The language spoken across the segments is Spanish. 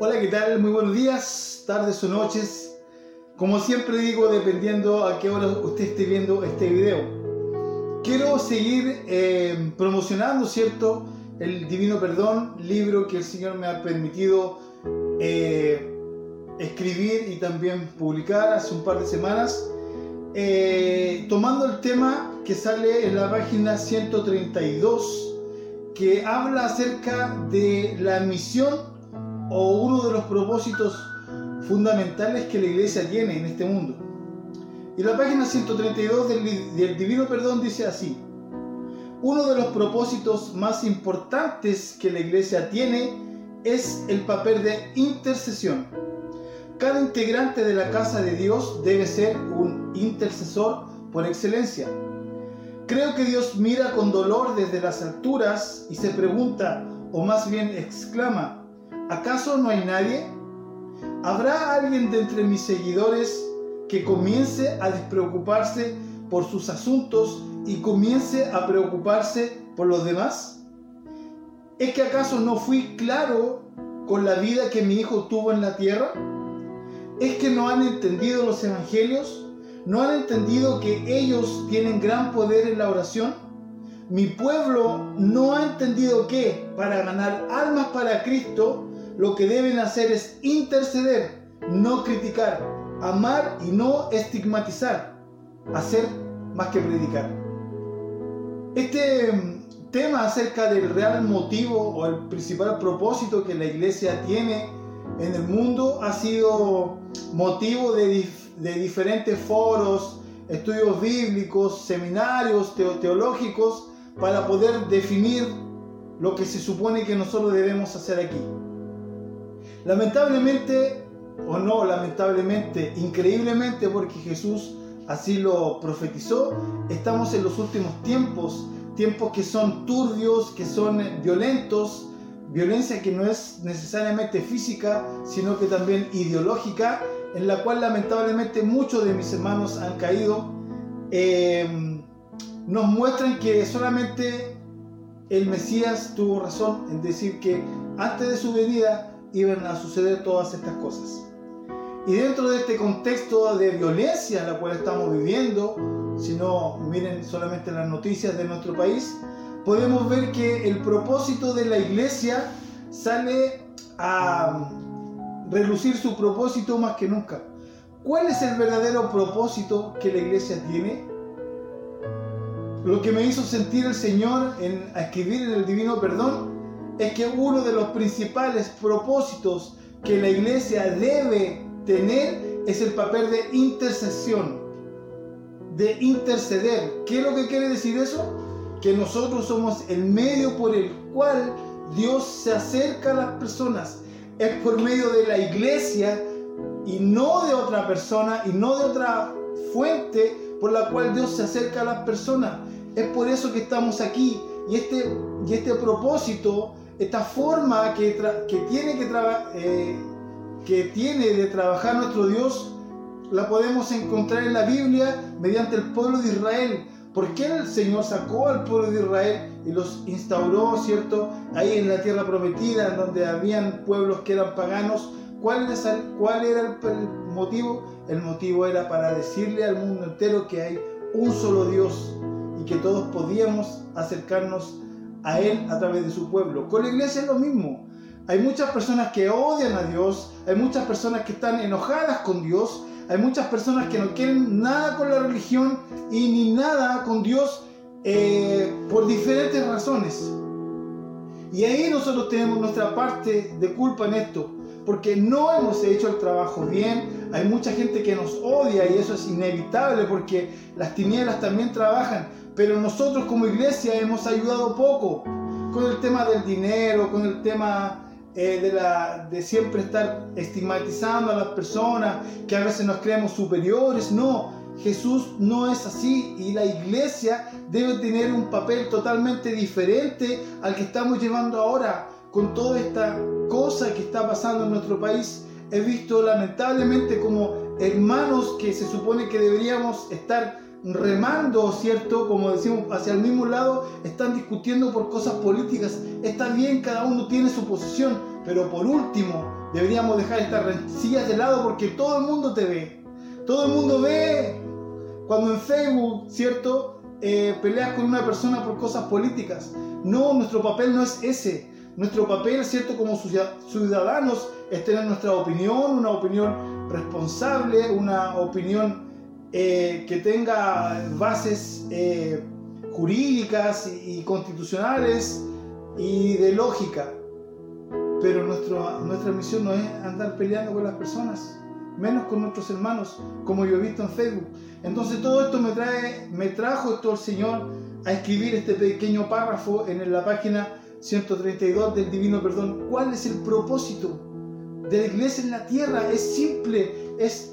Hola, ¿qué tal? Muy buenos días, tardes o noches. Como siempre digo, dependiendo a qué hora usted esté viendo este video. Quiero seguir eh, promocionando, ¿cierto? El Divino Perdón, libro que el Señor me ha permitido eh, escribir y también publicar hace un par de semanas. Eh, tomando el tema que sale en la página 132, que habla acerca de la misión o uno de los propósitos fundamentales que la iglesia tiene en este mundo. Y la página 132 del, del Divino Perdón dice así, uno de los propósitos más importantes que la iglesia tiene es el papel de intercesión. Cada integrante de la casa de Dios debe ser un intercesor por excelencia. Creo que Dios mira con dolor desde las alturas y se pregunta, o más bien exclama, ¿Acaso no hay nadie? ¿Habrá alguien de entre mis seguidores que comience a despreocuparse por sus asuntos y comience a preocuparse por los demás? ¿Es que acaso no fui claro con la vida que mi hijo tuvo en la tierra? ¿Es que no han entendido los evangelios? ¿No han entendido que ellos tienen gran poder en la oración? Mi pueblo no ha entendido que para ganar almas para Cristo lo que deben hacer es interceder, no criticar, amar y no estigmatizar, hacer más que predicar. Este mm, tema acerca del real motivo o el principal propósito que la iglesia tiene en el mundo ha sido motivo de, diferentes foros, estudios bíblicos, seminarios teológicos para poder definir lo que se supone que nosotros debemos hacer aquí. Lamentablemente, o no lamentablemente, increíblemente, porque Jesús así lo profetizó, estamos en los últimos tiempos, tiempos que son turbios, que son violentos, violencia que no es necesariamente física, sino que también ideológica, en la cual lamentablemente muchos de mis hermanos han caído, eh, nos muestran que solamente el Mesías tuvo razón en decir que antes de su venida iban a suceder todas estas cosas. Y dentro de este contexto de violencia en la cual estamos viviendo, si no miren solamente las noticias de nuestro país, podemos ver que el propósito de la iglesia sale a relucir su propósito más que nunca. ¿Cuál es el verdadero propósito que la iglesia tiene? Lo que me hizo sentir el Señor en escribir en el Divino Perdón es que uno de los principales propósitos que la iglesia debe tener es el papel de intercesión, de interceder. ¿Qué es lo que quiere decir eso? Que nosotros somos el medio por el cual Dios se acerca a las personas. Es por medio de la iglesia y no de otra persona y no de otra fuente por la cual Dios se acerca a las personas. Es por eso que estamos aquí. Y este, y este propósito esta forma que, que tiene que, eh, que tiene de trabajar nuestro Dios la podemos encontrar en la Biblia mediante el pueblo de Israel. ¿Por qué el Señor sacó al pueblo de Israel y los instauró, cierto, ahí en la tierra prometida, donde habían pueblos que eran paganos? ¿Cuál, ¿Cuál era el motivo? El motivo era para decirle al mundo entero que hay un solo Dios y que todos podíamos acercarnos a Él a través de su pueblo. Con la iglesia es lo mismo. Hay muchas personas que odian a Dios, hay muchas personas que están enojadas con Dios, hay muchas personas que no quieren nada con la religión y ni nada con Dios eh, por diferentes razones. Y ahí nosotros tenemos nuestra parte de culpa en esto, porque no hemos hecho el trabajo bien, hay mucha gente que nos odia y eso es inevitable porque las tinieblas también trabajan, pero nosotros como iglesia hemos ayudado poco con el tema del dinero, con el tema eh, de, la, de siempre estar estigmatizando a las personas, que a veces nos creemos superiores. No, Jesús no es así y la iglesia debe tener un papel totalmente diferente al que estamos llevando ahora con toda esta cosa que está pasando en nuestro país. He visto lamentablemente como hermanos que se supone que deberíamos estar remando, ¿cierto? Como decimos, hacia el mismo lado, están discutiendo por cosas políticas. Está bien, cada uno tiene su posición, pero por último, deberíamos dejar estas rencillas de lado porque todo el mundo te ve. Todo el mundo ve cuando en Facebook, ¿cierto? Eh, peleas con una persona por cosas políticas. No, nuestro papel no es ese. Nuestro papel, ¿cierto? Como ciudadanos es tener nuestra opinión, una opinión responsable, una opinión eh, que tenga bases eh, jurídicas y, constitucionales y de lógica. Pero nuestra misión no es andar peleando con las personas, menos con nuestros hermanos, como yo he visto en Facebook. Entonces todo esto me, trae, me trajo esto el Señor a escribir este pequeño párrafo en la página 132 del Divino Perdón. ¿Cuál es el propósito de la iglesia en la tierra? Es simple, es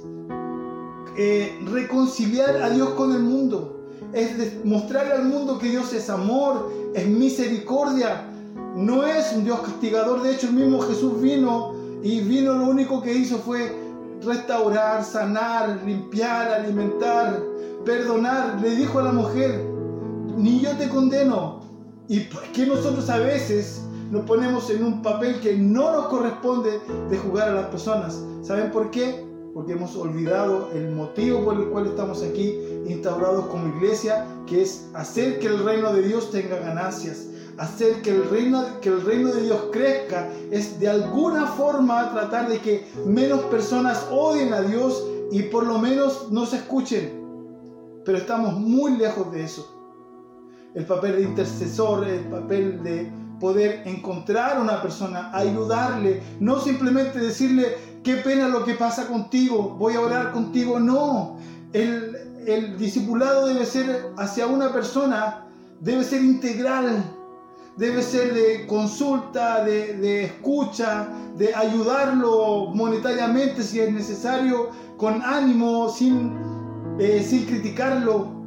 eh, reconciliar a Dios con el mundo, es mostrarle al mundo que Dios es amor, es misericordia, no es un Dios castigador. De hecho, el mismo Jesús vino y vino lo único que hizo fue restaurar, sanar, limpiar, alimentar, perdonar. Le dijo a la mujer, ni yo te condeno. ¿Y por qué nosotros a veces nos ponemos en un papel que no nos corresponde de jugar a las personas? ¿Saben por qué? porque hemos olvidado el motivo por el cual estamos aquí instaurados como iglesia, que es hacer que el reino de Dios tenga ganancias, hacer que el reino, que el reino de Dios crezca, es de alguna forma tratar de que menos personas odien a Dios y por lo menos no se escuchen. Pero estamos muy lejos de eso. El papel de intercesor, el papel de poder encontrar a una persona, ayudarle, no simplemente decirle, qué pena lo que pasa contigo, voy a orar contigo. No, el, el discipulado debe ser hacia una persona, debe ser integral, debe ser de consulta, de, escucha, de ayudarlo monetariamente si es necesario, con ánimo, sin, eh, sin criticarlo,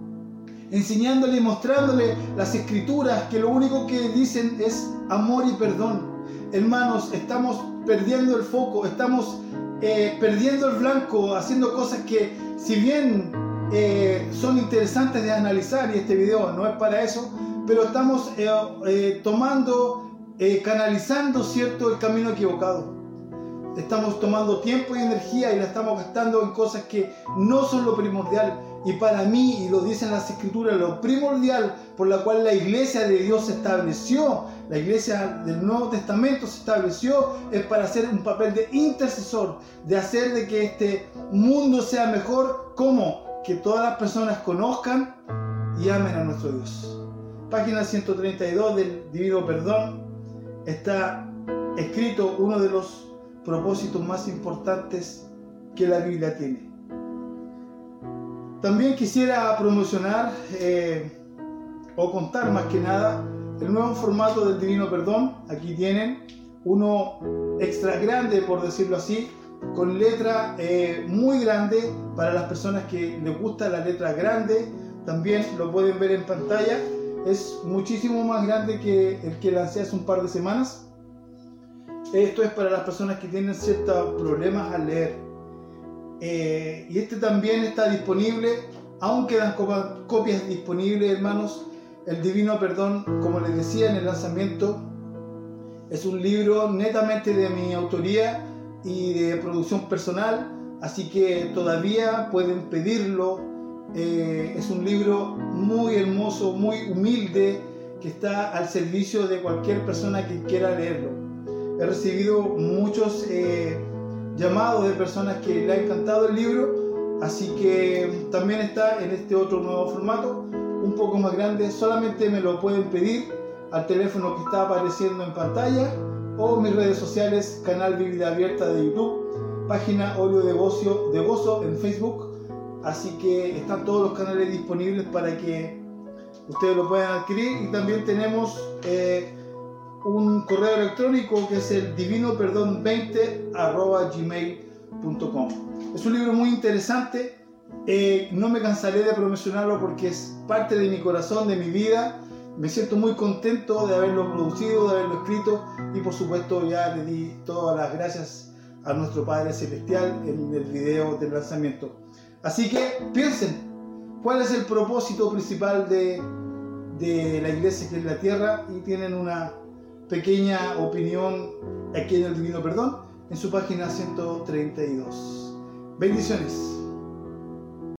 enseñándole y mostrándole las escrituras que lo único que dicen es amor y perdón. Hermanos, estamos perdiendo el foco, estamos eh, perdiendo el blanco, haciendo cosas que si bien eh, son interesantes de analizar y este video no es para eso, pero estamos eh, tomando, canalizando cierto el camino equivocado. Estamos tomando tiempo y energía y la estamos gastando en cosas que no son lo primordial. Y para mí, y lo dicen las escrituras, lo primordial por la cual la iglesia de Dios se estableció, la iglesia del Nuevo Testamento se estableció, es para hacer un papel de intercesor, de hacer de que este mundo sea mejor, como que todas las personas conozcan y amen a nuestro Dios. Página 132 del Divino Perdón está escrito uno de los propósitos más importantes que la Biblia tiene. También quisiera promocionar eh, o contar más que nada el nuevo formato del Divino Perdón. Aquí tienen uno extra grande, por decirlo así, con letra eh, muy grande para las personas que les gusta la letra grande. También lo pueden ver en pantalla. Es muchísimo más grande que el que lancé hace un par de semanas. Esto es para las personas que tienen ciertos problemas al leer. Eh, y este también está disponible, aún quedan copias disponibles, hermanos. El Divino Perdón, como les decía en el lanzamiento, es un libro netamente de mi autoría y de producción personal, así que todavía pueden pedirlo. Eh, es un libro muy hermoso, muy humilde, que está al servicio de cualquier persona que quiera leerlo. He recibido muchos... Eh, llamado de personas que le ha encantado el libro, así que también está en este otro nuevo formato, un poco más grande, solamente me lo pueden pedir al teléfono que está apareciendo en pantalla o mis redes sociales, canal Biblia Abierta de YouTube, página Olio de Gozo, de Gozo en Facebook, así que están todos los canales disponibles para que ustedes lo puedan adquirir y también tenemos... Eh, un correo electrónico que es el divino perdón 20 gmail.com. Es un libro muy interesante. Eh, no me cansaré de promocionarlo porque es parte de mi corazón, de mi vida. Me siento muy contento de haberlo producido, de haberlo escrito y por supuesto ya le di todas las gracias a nuestro Padre Celestial en el video del lanzamiento. Así que piensen, cuál es el propósito principal de, de la iglesia que es la tierra y tienen una pequeña opinión aquí en el Divino Perdón en su página 132. Bendiciones.